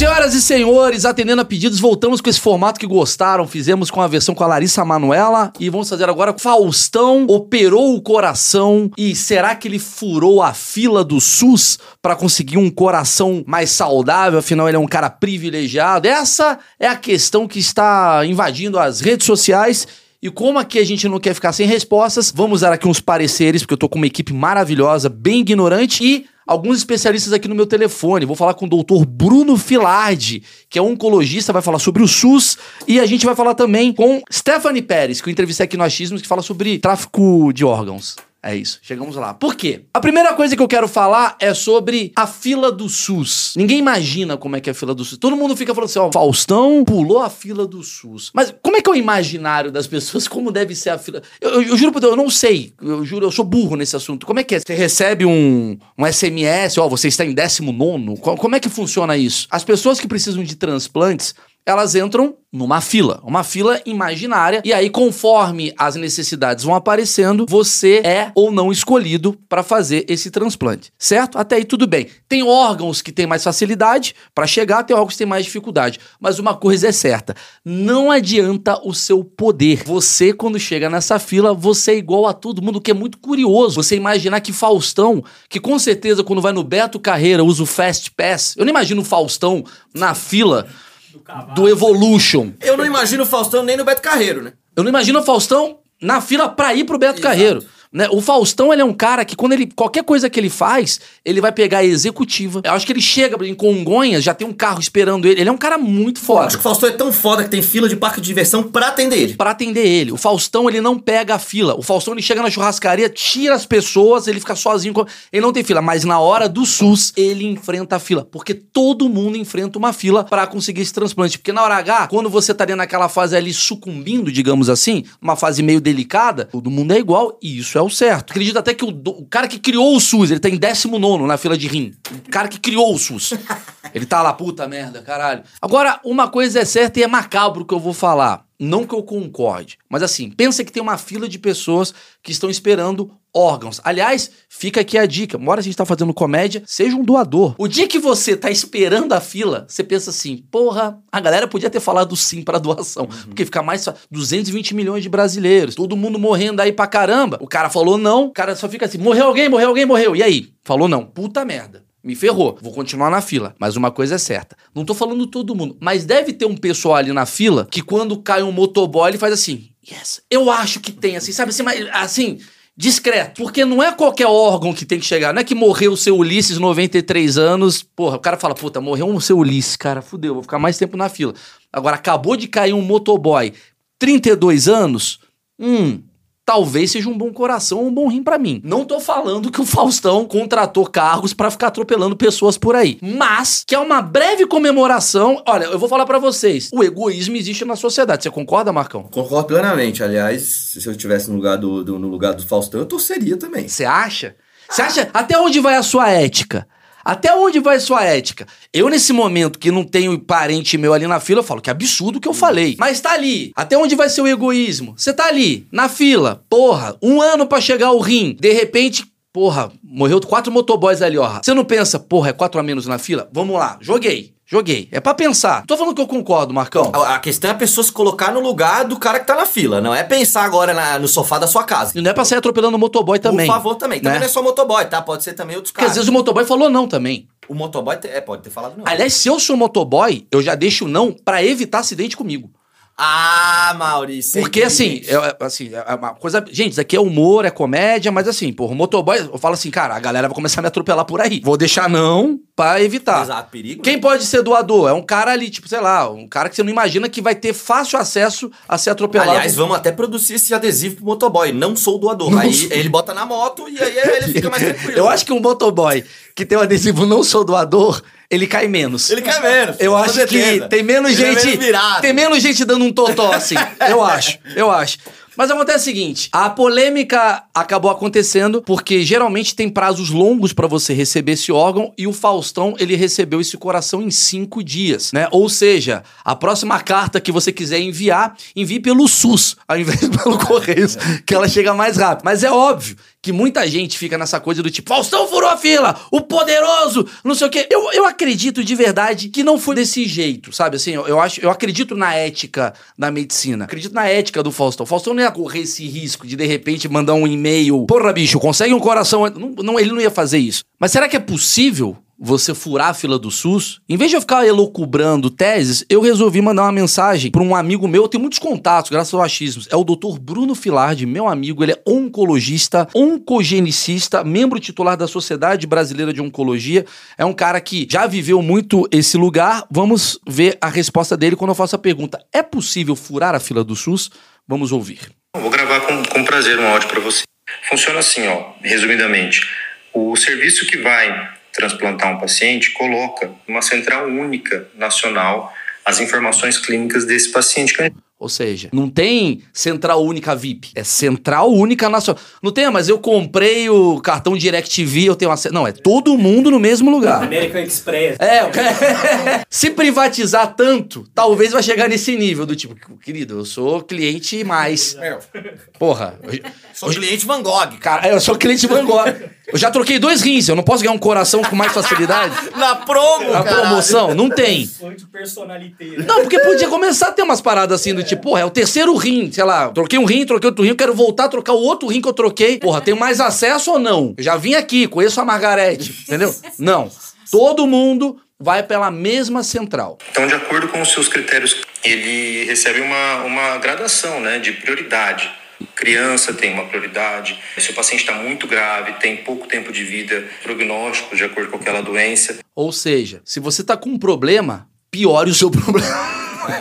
Senhoras e senhores, atendendo a pedidos, voltamos com esse formato que gostaram. Fizemos com a versão com a Larissa Manuela e vamos fazer agora Faustão operou o coração e será que ele furou a fila do SUS para conseguir um coração mais saudável? Afinal, ele é um cara privilegiado. Essa é a questão que está invadindo as redes sociais. E como aqui a gente não quer ficar sem respostas, vamos dar aqui uns pareceres, porque eu tô com uma equipe maravilhosa, bem ignorante e alguns especialistas aqui no meu telefone. Vou falar com o doutor Bruno Filardi, que é oncologista, vai falar sobre o SUS. E a gente vai falar também com Stephanie Pérez, que eu entrevistei aqui no Achismos, que fala sobre tráfico de órgãos. É isso, chegamos lá. Por quê? A primeira coisa que eu quero falar é sobre a fila do SUS. Ninguém imagina como é que é a fila do SUS. Todo mundo fica falando assim, ó, Faustão pulou a fila do SUS. Mas como é que é o imaginário das pessoas? Como deve ser a fila? Eu, eu, eu juro por Deus, eu não sei. Eu juro, eu sou burro nesse assunto. Como é que é? Você recebe um, um SMS, ó, você está em 19 Como é que funciona isso? As pessoas que precisam de transplantes, elas entram numa fila, uma fila imaginária, e aí conforme as necessidades vão aparecendo, você é ou não escolhido para fazer esse transplante, certo? Até aí tudo bem. Tem órgãos que têm mais facilidade para chegar, tem órgãos que têm mais dificuldade, mas uma coisa é certa, não adianta o seu poder. Você quando chega nessa fila, você é igual a todo mundo, que é muito curioso. Você imaginar que Faustão, que com certeza quando vai no Beto Carreira usa o Fast Pass, eu não imagino o Faustão na fila do, Evolution. Eu não imagino o Faustão nem no Beto Carreiro, né? Eu não imagino o Faustão na fila pra ir pro Beto Exato. Carreiro. Né? O Faustão, ele é um cara que quando ele. Qualquer coisa que ele faz, ele vai pegar a executiva. Eu acho que ele chega em Congonhas, já tem um carro esperando ele. Ele é um cara muito foda. Eu acho que o Faustão é tão foda que tem fila de parque de diversão pra atender ele. Pra atender ele. O Faustão, ele não pega a fila. O Faustão, ele chega na churrascaria, tira as pessoas, ele fica sozinho. Ele não tem fila. Mas na hora do SUS, ele enfrenta a fila. Porque todo mundo enfrenta uma fila para conseguir esse transplante. Porque na hora H, quando você tá dentro naquela fase ali sucumbindo, digamos assim, uma fase meio delicada, todo mundo é igual e isso é o certo. Acredito até que o, o cara que criou o SUS, ele tá em 19 na fila de rim. O cara que criou o SUS. Ele tá lá, puta merda, caralho. Agora, uma coisa é certa e é macabro que eu vou falar. Não que eu concorde, mas assim, pensa que tem uma fila de pessoas que estão esperando órgãos. Aliás, fica aqui a dica: mora a gente tá fazendo comédia, seja um doador. O dia que você tá esperando a fila, você pensa assim: porra, a galera podia ter falado sim pra doação. Uhum. Porque fica mais. 220 milhões de brasileiros, todo mundo morrendo aí pra caramba. O cara falou não, o cara só fica assim: morreu alguém, morreu alguém, morreu. E aí? Falou não. Puta merda. Me ferrou. Vou continuar na fila. Mas uma coisa é certa. Não tô falando todo mundo. Mas deve ter um pessoal ali na fila que quando cai um motoboy, ele faz assim. Yes. Eu acho que tem, assim, sabe? Assim, assim discreto. Porque não é qualquer órgão que tem que chegar. Não é que morreu o seu Ulisses, 93 anos. Porra, o cara fala, puta, morreu o seu Ulisses, cara, fudeu, vou ficar mais tempo na fila. Agora, acabou de cair um motoboy, 32 anos. Hum, talvez seja um bom coração ou um bom rim para mim. Não tô falando que o Faustão contratou cargos para ficar atropelando pessoas por aí, mas que é uma breve comemoração. Olha, eu vou falar para vocês, o egoísmo existe na sociedade. Você concorda, Marcão? Concordo plenamente. Aliás, se eu estivesse no lugar do, do, no lugar do Faustão, eu torceria também. Você acha? Você acha? Até onde vai a sua ética? Até onde vai sua ética? Eu, nesse momento que não tenho parente meu ali na fila, eu falo que absurdo que eu falei. Mas tá ali. Até onde vai ser o egoísmo? Você tá ali, na fila. Porra, um ano para chegar o rim. De repente, porra, morreu quatro motoboys ali, ó. Você não pensa, porra, é quatro a menos na fila? Vamos lá, joguei. Joguei. É para pensar. Tô falando que eu concordo, Marcão. A, a, questão é a pessoa se colocar no lugar do cara que tá na fila. Não é pensar agora na, no sofá da sua casa. E não é pra sair atropelando o motoboy também. Por favor, também. Também né? não é só motoboy, tá? Pode ser também outros caras. Porque às vezes o motoboy falou não também. O motoboy te, é, pode ter falado não. Aliás, se eu sou motoboy, eu já deixo não para evitar acidente comigo. Ah, Maurício. Porque assim, é, assim, é uma coisa. Gente, isso aqui é humor, é comédia, mas assim, porra, o motoboy, eu falo assim, cara, a galera vai começar a me atropelar por aí. Vou deixar não pra evitar. Exato, perigo. Quem pode ser doador? É um cara ali, tipo, sei lá, um cara que você não imagina que vai ter fácil acesso a ser atropelado. Aliás, vamos até produzir esse adesivo pro motoboy. Não sou doador. Não aí sou... ele bota na moto e aí ele fica mais tranquilo. Eu acho que um motoboy que tem o adesivo não sou doador ele cai menos. Ele cai menos. Eu acho certeza. que tem menos ele gente. É menos tem menos gente dando um totó assim. eu acho. Eu acho. Mas acontece o seguinte: a polêmica acabou acontecendo porque geralmente tem prazos longos para você receber esse órgão e o Faustão ele recebeu esse coração em cinco dias, né? Ou seja, a próxima carta que você quiser enviar, envie pelo SUS, ao invés pelo Correios, que ela chega mais rápido. Mas é óbvio que muita gente fica nessa coisa do tipo, Faustão furou a fila, o poderoso, não sei o quê. Eu, eu acredito de verdade que não foi desse jeito, sabe? Assim, eu, eu acho, eu acredito na ética da medicina. Acredito na ética do Faustão. Faustão não ia correr esse risco de de repente mandar um e-mail, porra, bicho, consegue um coração. Não, não, ele não ia fazer isso. Mas será que é possível você furar a fila do SUS, em vez de eu ficar elocubrando teses, eu resolvi mandar uma mensagem para um amigo meu, eu tenho muitos contatos, graças ao achismos. É o Dr. Bruno Filardi, meu amigo, ele é oncologista, oncogenicista, membro titular da Sociedade Brasileira de Oncologia. É um cara que já viveu muito esse lugar. Vamos ver a resposta dele quando eu faço a pergunta: é possível furar a fila do SUS? Vamos ouvir. Vou gravar com, com prazer um áudio para você. Funciona assim, ó, resumidamente. O serviço que vai transplantar um paciente coloca uma central única nacional as informações clínicas desse paciente. Ou seja, não tem central única VIP, é central única nacional. Não tem, mas eu comprei o cartão DirecTV, eu tenho acesso. Não, é todo mundo no mesmo lugar. American Express. É, se privatizar tanto, talvez vai chegar nesse nível do tipo, querido, eu sou cliente mais. É. Porra. Eu, sou cliente Van Gogh. Cara, eu sou cliente Van Gogh. Eu já troquei dois rins, eu não posso ganhar um coração com mais facilidade? Na promo, Na caralho. promoção, não tem. Não, porque podia começar a ter umas paradas assim do tipo, porra, é o terceiro rim, sei lá, troquei um rim, troquei outro rim, eu quero voltar a trocar o outro rim que eu troquei. Porra, tenho mais acesso ou não? Eu já vim aqui, conheço a Margarete, entendeu? Não. Todo mundo vai pela mesma central. Então, de acordo com os seus critérios, ele recebe uma, uma gradação né, de prioridade. Criança tem uma prioridade. Se o paciente está muito grave, tem pouco tempo de vida, prognóstico de acordo com aquela doença. Ou seja, se você está com um problema, piore o seu problema.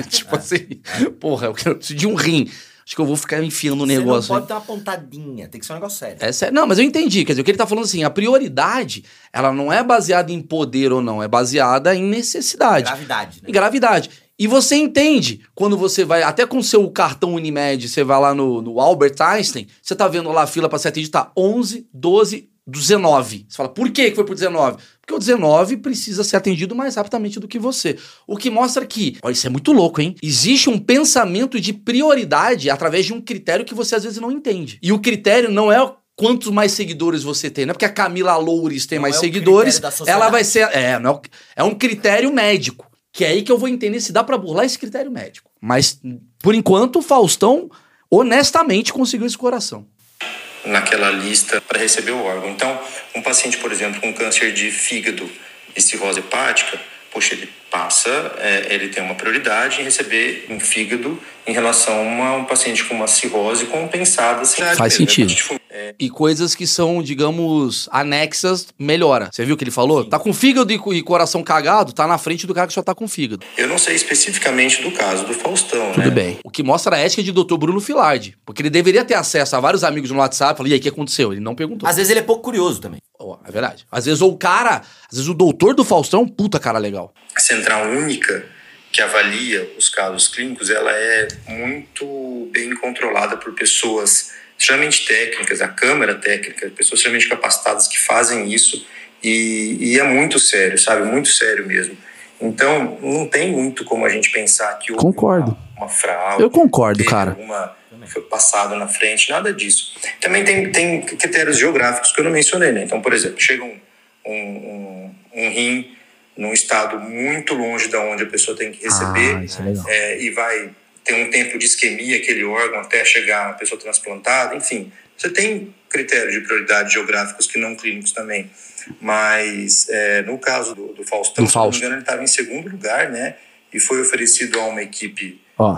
tipo assim, porra, eu quero preciso de um rim. Acho que eu vou ficar enfiando o negócio. Você não pode ter uma pontadinha, tem que ser um negócio sério. É sério. Não, mas eu entendi. Quer dizer, o que ele tá falando assim, a prioridade, ela não é baseada em poder ou não, é baseada em necessidade. Gravidade, né? Em gravidade. E você entende quando você vai, até com o seu cartão Unimed, você vai lá no, no Albert Einstein, você tá vendo lá a fila para ser atendido, tá 11, 12, 19. Você fala, por que foi pro 19? Porque o 19 precisa ser atendido mais rapidamente do que você. O que mostra que, olha, isso é muito louco, hein? Existe um pensamento de prioridade através de um critério que você às vezes não entende. E o critério não é quantos mais seguidores você tem. Não é porque a Camila Loures tem não mais é seguidores, ela vai ser. É, não é, é um critério médico. Que é aí que eu vou entender se dá para burlar esse critério médico. Mas, por enquanto, o Faustão honestamente conseguiu esse coração naquela lista para receber o órgão. Então, um paciente, por exemplo, com câncer de fígado e cirrose hepática, poxa, ele passa, é, ele tem uma prioridade em receber um fígado em relação a um paciente com uma cirrose compensada. Faz mesmo, sentido. É... E coisas que são, digamos, anexas, melhora. Você viu o que ele falou? Sim. Tá com fígado e coração cagado, tá na frente do cara que só tá com fígado. Eu não sei especificamente do caso do Faustão, Tudo né? bem. O que mostra a ética de Dr. Bruno Filardi. Porque ele deveria ter acesso a vários amigos no WhatsApp. Falei, e aí, o que aconteceu? Ele não perguntou. Às vezes ele é pouco curioso também. Oh, é verdade. Às vezes o cara, às vezes o doutor do Faustão, puta cara legal. Central única que avalia os casos clínicos, ela é muito bem controlada por pessoas extremamente técnicas, a câmara técnica, pessoas extremamente capacitadas que fazem isso e, e, é muito sério, sabe? Muito sério mesmo. Então, não tem muito como a gente pensar que houve concordo. Uma, uma fraude. Eu concordo, cara. Alguma, foi passado na frente, nada disso. Também tem, tem critérios geográficos que eu não mencionei, né? Então, por exemplo, chega um, um, um, rim num estado muito longe da onde a pessoa tem que receber ah, é é, e vai ter um tempo de isquemia aquele órgão até chegar a pessoa transplantada, enfim. Você tem critérios de prioridade geográficos que não clínicos também. Mas é, no caso do, do Faustão, do Fausto. se não me engano, ele estava em segundo lugar, né? E foi oferecido a uma equipe Oh.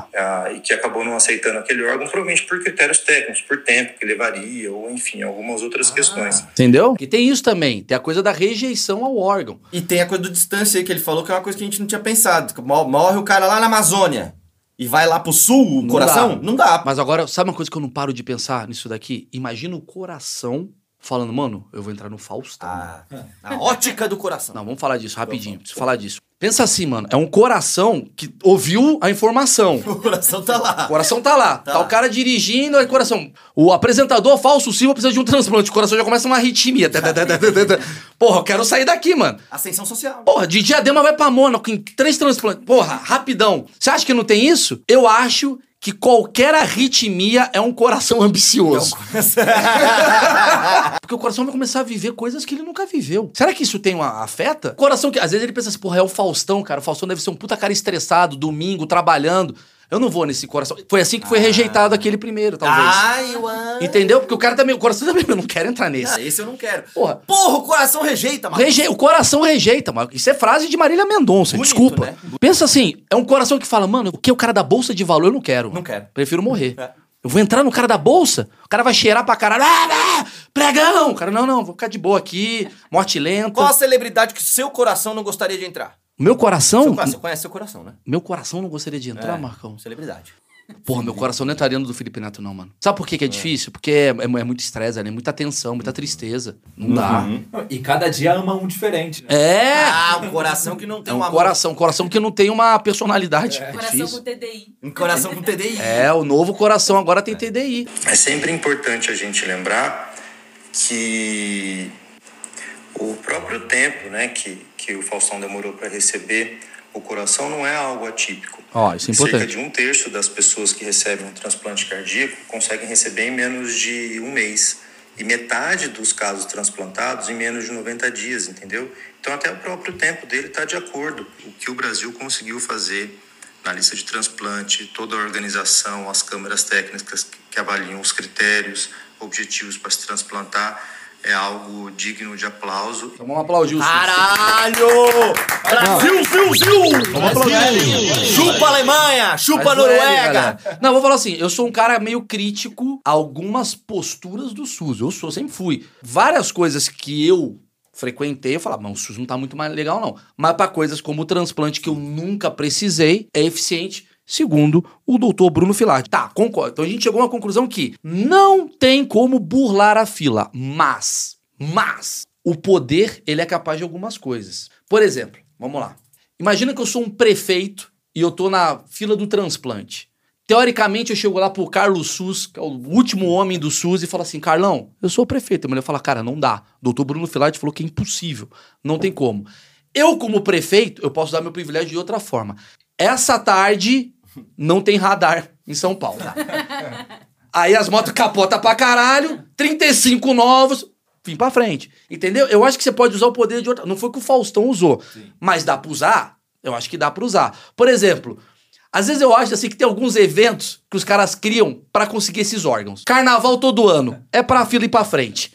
e que acabou não aceitando aquele órgão, provavelmente por critérios técnicos, por tempo que levaria, ou enfim, algumas outras ah. questões. Entendeu? E tem isso também, tem a coisa da rejeição ao órgão. E tem a coisa do distância aí que ele falou, que é uma coisa que a gente não tinha pensado. Morre o cara lá na Amazônia e vai lá pro sul, o não coração? Dá. Não dá. Mas agora, sabe uma coisa que eu não paro de pensar nisso daqui? Imagina o coração falando, mano, eu vou entrar no Faustão. Ah, a ótica do coração. Não, vamos falar disso rapidinho. Preciso falar disso. Pensa assim, mano, é um coração que ouviu a informação. O coração tá lá. O coração tá lá. Tá, tá o cara dirigindo, aí coração. O apresentador Falso Silva precisa de um transplante. O coração já começa uma arritmia. Porra, eu quero sair daqui, mano. Ascensão social. Porra, de Diadema vai pra Mônaco em três transplantes. Porra, rapidão. Você acha que não tem isso? Eu acho que qualquer arritmia é um coração ambicioso. Porque o coração vai começar a viver coisas que ele nunca viveu. Será que isso tem uma afeta? Coração que às vezes ele pensa assim, porra, é o Faustão, cara. O Faustão deve ser um puta cara estressado, domingo, trabalhando. Eu não vou nesse coração. Foi assim que foi rejeitado aquele primeiro, talvez. Ai, ué. Entendeu? Porque o cara também, o coração também, eu não quero entrar nesse. Ah, esse eu não quero. Porra. Porra, o coração rejeita, mano. Reje... O coração rejeita, mano. Isso é frase de Marília Mendonça, Bonito, desculpa. né? Pensa assim, é um coração que fala, mano, o que é o cara da bolsa de valor eu não quero. Não quero. Prefiro morrer. É. Eu vou entrar no cara da bolsa, o cara vai cheirar pra caralho. Ah, ah, pregão! O cara, não, não, vou ficar de boa aqui, morte lenta. Qual a celebridade que seu coração não gostaria de entrar? Meu coração? Seu Você conhece seu coração, né? Meu coração não gostaria de entrar, É, Marcão. Celebridade. Porra, meu coração não entraria no do Felipe Neto, não, mano. Sabe por que, que é difícil? Porque é, é- é muito estresse, né? Muita tensão, muita tristeza. Não dá. E cada dia ama um diferente, né? É! Ah, um coração que não tem É um um amor. coração, coração que não tem uma personalidade. É Coração difícil. com TDI. Um coração com TDI. É, o novo coração agora tem TDI. É sempre importante a gente lembrar que o próprio tempo né, que, que o Faustão demorou para receber o coração não é algo atípico. Ó, isso é Cerca importante. de um terço das pessoas que recebem um transplante cardíaco conseguem receber em menos de um mês. E metade dos casos transplantados em menos de 90 dias, entendeu? Então, até o próprio tempo dele está de acordo. O que o Brasil conseguiu fazer na lista de transplante, toda a organização, as câmeras técnicas que avaliam os critérios, objetivos para se transplantar, é algo digno de aplauso. Então vamos aplaudir o SUS. Caralho! Brasil, Zil, Zil! Vamos aplaudir. Chupa Alemanha! Chupa L, Noruega! galera. Não, vou falar assim, eu sou um cara meio crítico a algumas posturas do SUS. Eu sou, sempre fui. Várias coisas que eu frequentei, eu falava, não, o SUS não tá muito mais legal, não. Mas pra coisas como o transplante que eu nunca precisei, é eficiente. Segundo o doutor Bruno Filati. Tá, concordo. Então a gente chegou a uma conclusão que não tem como burlar a fila. Mas, mas, o poder, ele é capaz de algumas coisas. Por exemplo, vamos lá. Imagina que eu sou um prefeito e eu tô na fila do transplante. Teoricamente, eu chego lá pro Carlos SUS, que é o último homem do SUS, e falo assim: Carlão, eu sou o prefeito. A mulher fala: Cara, não dá. Doutor Bruno Filati falou que é impossível. Não tem como. Eu, como prefeito, eu posso dar meu privilégio de outra forma. Essa tarde não tem radar em São Paulo. Aí as motos capotam pra caralho, 35 novos, vim pra frente. Entendeu? Eu acho que você pode usar o poder de outra. Não foi o que o Faustão usou. Mas dá pra usar? Eu acho que dá pra usar. Por exemplo, às vezes eu acho assim que tem alguns eventos que os caras criam pra conseguir esses órgãos. Carnaval todo ano. É pra fila ir pra frente.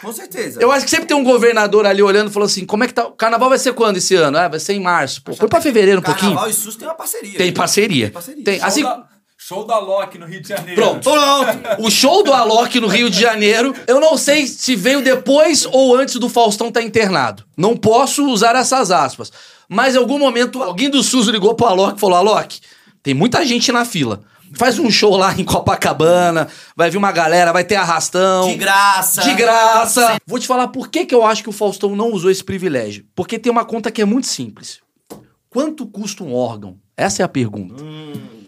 Com certeza. Eu acho que sempre tem um governador ali olhando e falou assim: como é que tá? O carnaval vai ser quando esse ano? Ah, vai ser em março. Pô, foi pra fevereiro um pouquinho. Carnaval e SUS tem uma parceria. Tem parceria. Tem parceria. Tem, assim, Show, da, show da Loki no Rio de Janeiro. Pronto. Pronto! O show do Alok no Rio de Janeiro, eu não sei se veio depois ou antes do Faustão estar internado. Não posso usar essas aspas. Mas em algum momento, alguém do SUS ligou pro Alok e falou: Alok, tem muita gente na fila. Faz um show lá em Copacabana, vai vir uma galera, vai ter arrastão. De graça. De graça. Vou te falar por que, que eu acho que o Faustão não usou esse privilégio. Porque tem uma conta que é muito simples. Quanto custa um órgão? Essa é a pergunta.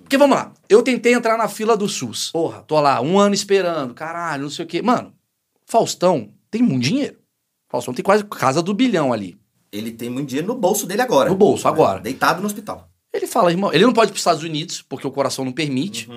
Porque vamos lá, eu tentei entrar na fila do SUS. Porra, tô lá, um ano esperando, caralho, não sei o quê. Mano, Faustão tem muito dinheiro. Faustão tem quase casa do bilhão ali. Ele tem muito dinheiro no bolso dele agora. No bolso, agora. Deitado no hospital. Ele fala, irmão, ele não pode ir pros Estados Unidos, porque o coração não permite,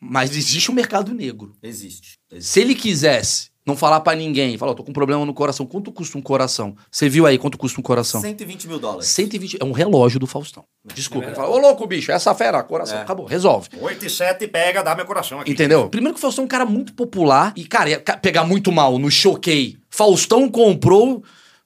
mas existe um mercado negro. Existe. Existe. Se ele quisesse não falar pra ninguém, falar, ó, tô com um problema no coração, quanto custa um coração? Você viu aí quanto custa um coração? 120 mil dólares. 120, é um relógio do Faustão. Desculpa, ele fala, ô louco, bicho, essa fera, coração, É. acabou, resolve. 8 e 7 pega, dá meu coração aqui. Entendeu? Primeiro que o Faustão é um cara muito popular e, cara, ia pegar muito mal no choquei. Faustão comprou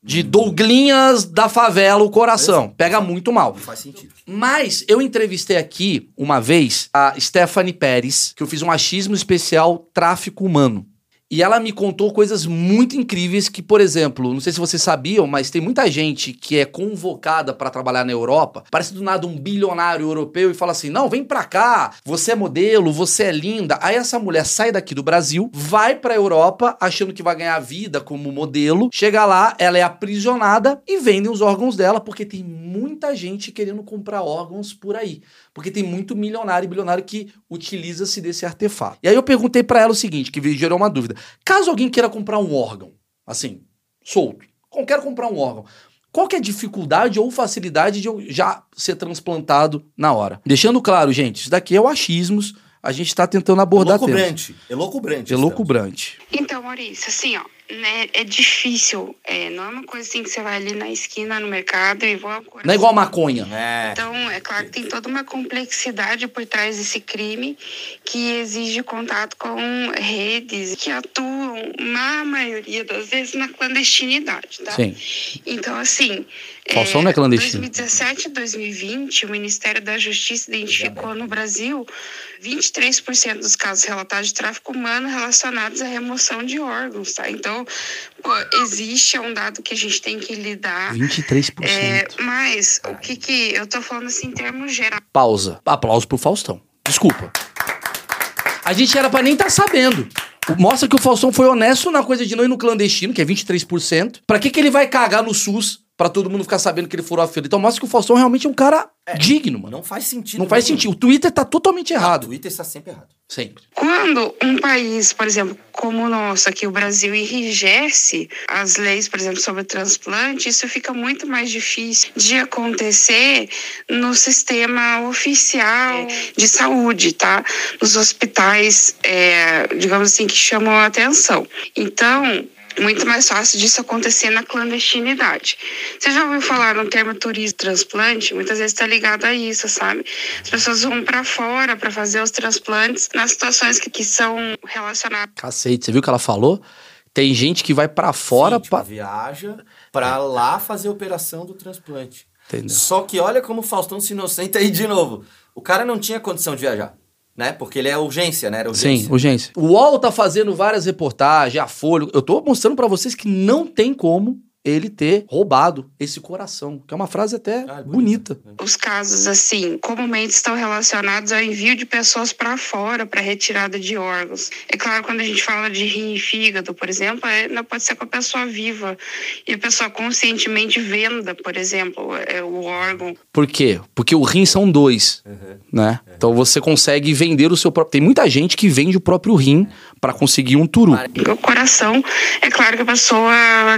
de Douglinhas da favela o coração. Pega muito mal. Não faz sentido. Mas eu entrevistei aqui uma vez a Stephanie Pérez, que eu fiz um achismo especial tráfico humano. E ela me contou coisas muito incríveis que, por exemplo, não sei se vocês sabiam, mas tem muita gente que é convocada para trabalhar na Europa, parece do nada um bilionário europeu e fala assim: "Não, vem pra cá, você é modelo, você é linda". Aí essa mulher sai daqui do Brasil, vai pra Europa achando que vai ganhar vida como modelo, chega lá, ela é aprisionada e vendem os órgãos dela porque tem muita gente querendo comprar órgãos por aí. Porque tem muito milionário e bilionário que utiliza-se desse artefato. E aí eu perguntei pra ela o seguinte, que gerou uma dúvida. Caso alguém queira comprar um órgão, assim, solto, quero comprar um órgão, Qual que é a dificuldade ou facilidade de eu já ser transplantado na hora? Deixando claro, gente, isso daqui é o achismos. A gente está tentando abordar temas. Elocubrante. Elocubrante. Elocubrante. Então, Maurício, assim, ó, né, é difícil, é, não é uma coisa assim que você vai ali na esquina, no mercado e vou... Não é igual a maconha. É. Então, é claro que tem toda uma complexidade por trás desse crime que exige contato com redes que atuam, na maioria das vezes, na clandestinidade, tá? Sim. Então, assim... Falsão não é clandestino. 2017 e 2020, o Ministério da Justiça identificou no Brasil 23% dos casos relatados de tráfico humano relacionados à remoção de órgãos, tá? Então, pô, existe, é um dado que a gente tem que lidar. 23%. É, mas, o que que... Eu tô falando assim em termos gerais. Pausa. Aplauso pro Faustão. Desculpa. A gente era pra nem estar tá sabendo. Mostra que o Faustão foi honesto na coisa de não ir no clandestino, que é 23%. Pra que que ele vai cagar no SUS pra todo mundo ficar sabendo que ele furou a fila? Então mostra que o Faustão realmente é um cara digno, mano. Não faz sentido. Não faz nenhum. sentido. O Twitter tá totalmente O errado. Twitter está sempre errado. Sempre. Quando um país, por exemplo, como o nosso aqui, o Brasil, enrijece as leis, por exemplo, sobre transplante, isso fica muito mais difícil de acontecer no sistema oficial de saúde, tá? Nos hospitais, é, digamos assim, que chamam a atenção. Então, muito mais fácil disso acontecer na clandestinidade. Você já ouviu falar no termo turismo transplante? Muitas vezes está ligado a isso, sabe? As pessoas vão para fora para fazer os transplantes nas situações que, que são relacionadas. Cacete, você viu o que ela falou? Tem gente que vai pra fora Sim, tipo, pra... viaja pra lá fazer a operação do transplante. Entendeu? Só que olha como o Faustão se inocenta aí de novo. O cara não tinha condição de viajar, né? Porque ele é urgência, né? Era urgência. Sim, urgência. O UOL tá fazendo várias reportagens, a Folha. Eu tô mostrando pra vocês que não tem como ele ter roubado esse coração. Que é uma frase até Ah, bonita. Os casos, assim, comumente estão relacionados ao envio de pessoas para fora para retirada de órgãos. É claro, quando a gente fala de rim e fígado, por exemplo, é, não pode ser com a pessoa viva. E a pessoa conscientemente venda, por exemplo, é, o órgão. Por quê? Porque o rim são dois, né? Então você consegue vender o seu próprio... Tem muita gente que vende o próprio rim pra conseguir um turu. O coração, é claro que a pessoa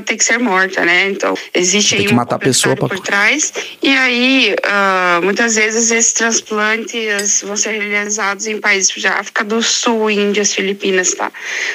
tem que ser morta, né? Então, existe Tem aí que matar a pessoa pra- por trás. E aí, ah, muitas vezes esses transplantes vão ser realizados em países de África do Sul, Índias, Filipinas, tá?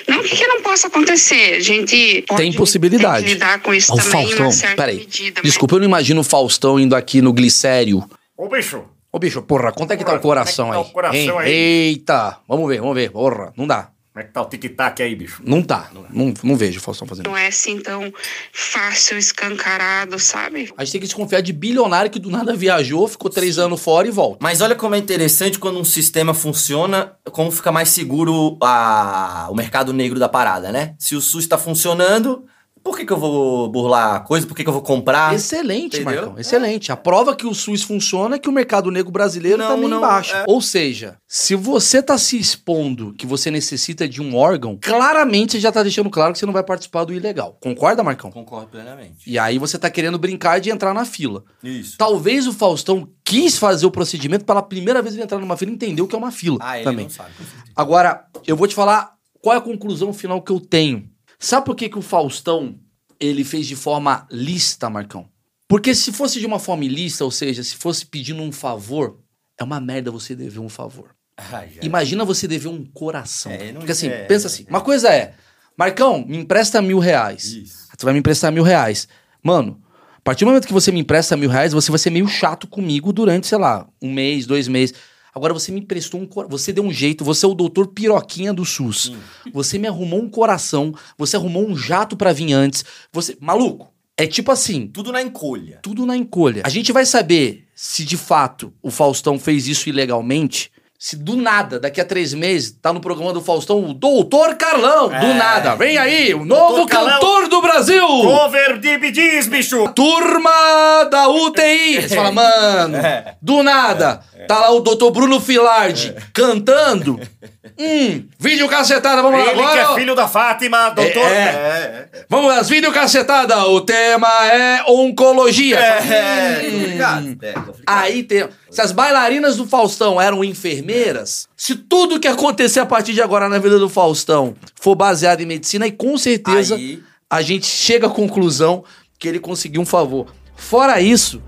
Não que, que não possa acontecer. A gente pode, Tem possibilidade. tem que lidar com isso o também em Faustão, uma certa peraí. medida. mas- Desculpa, eu não imagino o Faustão indo aqui no glicério. Ô, bicho, Ô, bicho, porra, quanto é que tá Porra, o coração como é aí? que tá o coração aí? Eita! Vamos ver, vamos ver. Porra, não dá. Como é que tá o tic-tac aí, bicho? Não tá. Não, não vejo o Faustão fazendo. Não é assim tão fácil, escancarado, sabe? A gente tem que desconfiar de bilionário que do nada viajou, ficou três anos fora e volta. Mas olha como é interessante quando um sistema funciona, como fica mais seguro a... o mercado negro da parada, né? Se o SUS tá funcionando, por que, que eu vou burlar a coisa? Por que, que eu vou comprar? Excelente, Entendeu? Marcão. Excelente. A prova que o SUS funciona é que o mercado negro brasileiro Não, também não, baixa. é. Ou seja, se você tá se expondo que você necessita de um órgão, claramente você já tá deixando claro que você não vai participar do ilegal. Concorda, Marcão? Concordo plenamente. E aí você tá querendo brincar de entrar na fila. Isso. Talvez o Faustão quis fazer o procedimento pela primeira vez ele entrar numa fila e entendeu que é uma fila Ah, ele também. não sabe. Agora, eu vou te falar qual é a conclusão final que eu tenho. Sabe por que, que o Faustão ele fez de forma lícita, Marcão? Porque se fosse de uma forma ilícita, ou seja, se fosse pedindo um favor, é uma merda você dever um favor. Ah. Imagina você dever um coração. É, Porque assim, é, pensa assim, uma coisa é, Marcão, me empresta mil reais. Isso. Tu vai me emprestar mil reais. Mano, a partir do momento que você me empresta mil reais, você vai ser meio chato comigo durante, sei lá, um mês, dois meses. Agora você me emprestou um coração. Você deu um jeito, você é o doutor piroquinha do SUS. Você me arrumou um coração, você arrumou um jato pra vir antes. Você. Maluco, é tipo assim. Tudo na encolha. Tudo na encolha. A gente vai saber se de fato o Faustão fez isso ilegalmente. Se do nada, daqui a três meses, tá no programa do Faustão o Doutor Carlão. Do É. nada. Vem aí, o novo Carlão. cantor do Brasil. Cover de bidis, bicho! Turma da UTI. Você fala, mano, É. do nada, tá lá o doutor Bruno Filardi cantando. Hum, vídeo cacetada, vamos lá Ele agora. que é filho da Fátima, doutor. É. É, é. Vamos lá, vídeo cacetada. O tema é oncologia. É, Hum. complicado. É, complicado. Aí tem. Se as bailarinas do Faustão eram enfermeiras, se tudo que acontecer a partir de agora na vida do Faustão for baseado em medicina, e com certeza Aí- a gente chega à conclusão que ele conseguiu um favor. Fora isso,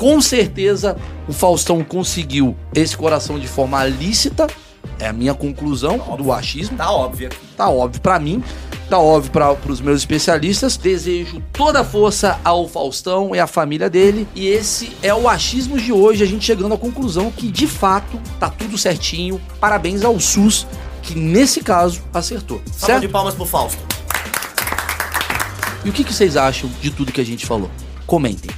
com certeza o Faustão conseguiu esse coração de forma lícita. É a minha conclusão do achismo. Tá óbvio. Tá óbvio pra mim, tá óbvio para os meus especialistas. Desejo toda a força ao Faustão e à família dele. E esse é o achismo de hoje, a gente chegando à conclusão que de fato tá tudo certinho. Parabéns ao SUS que nesse caso acertou. Salva certo? de palmas pro Fausto. E o que, que vocês acham de tudo que a gente falou? Comentem.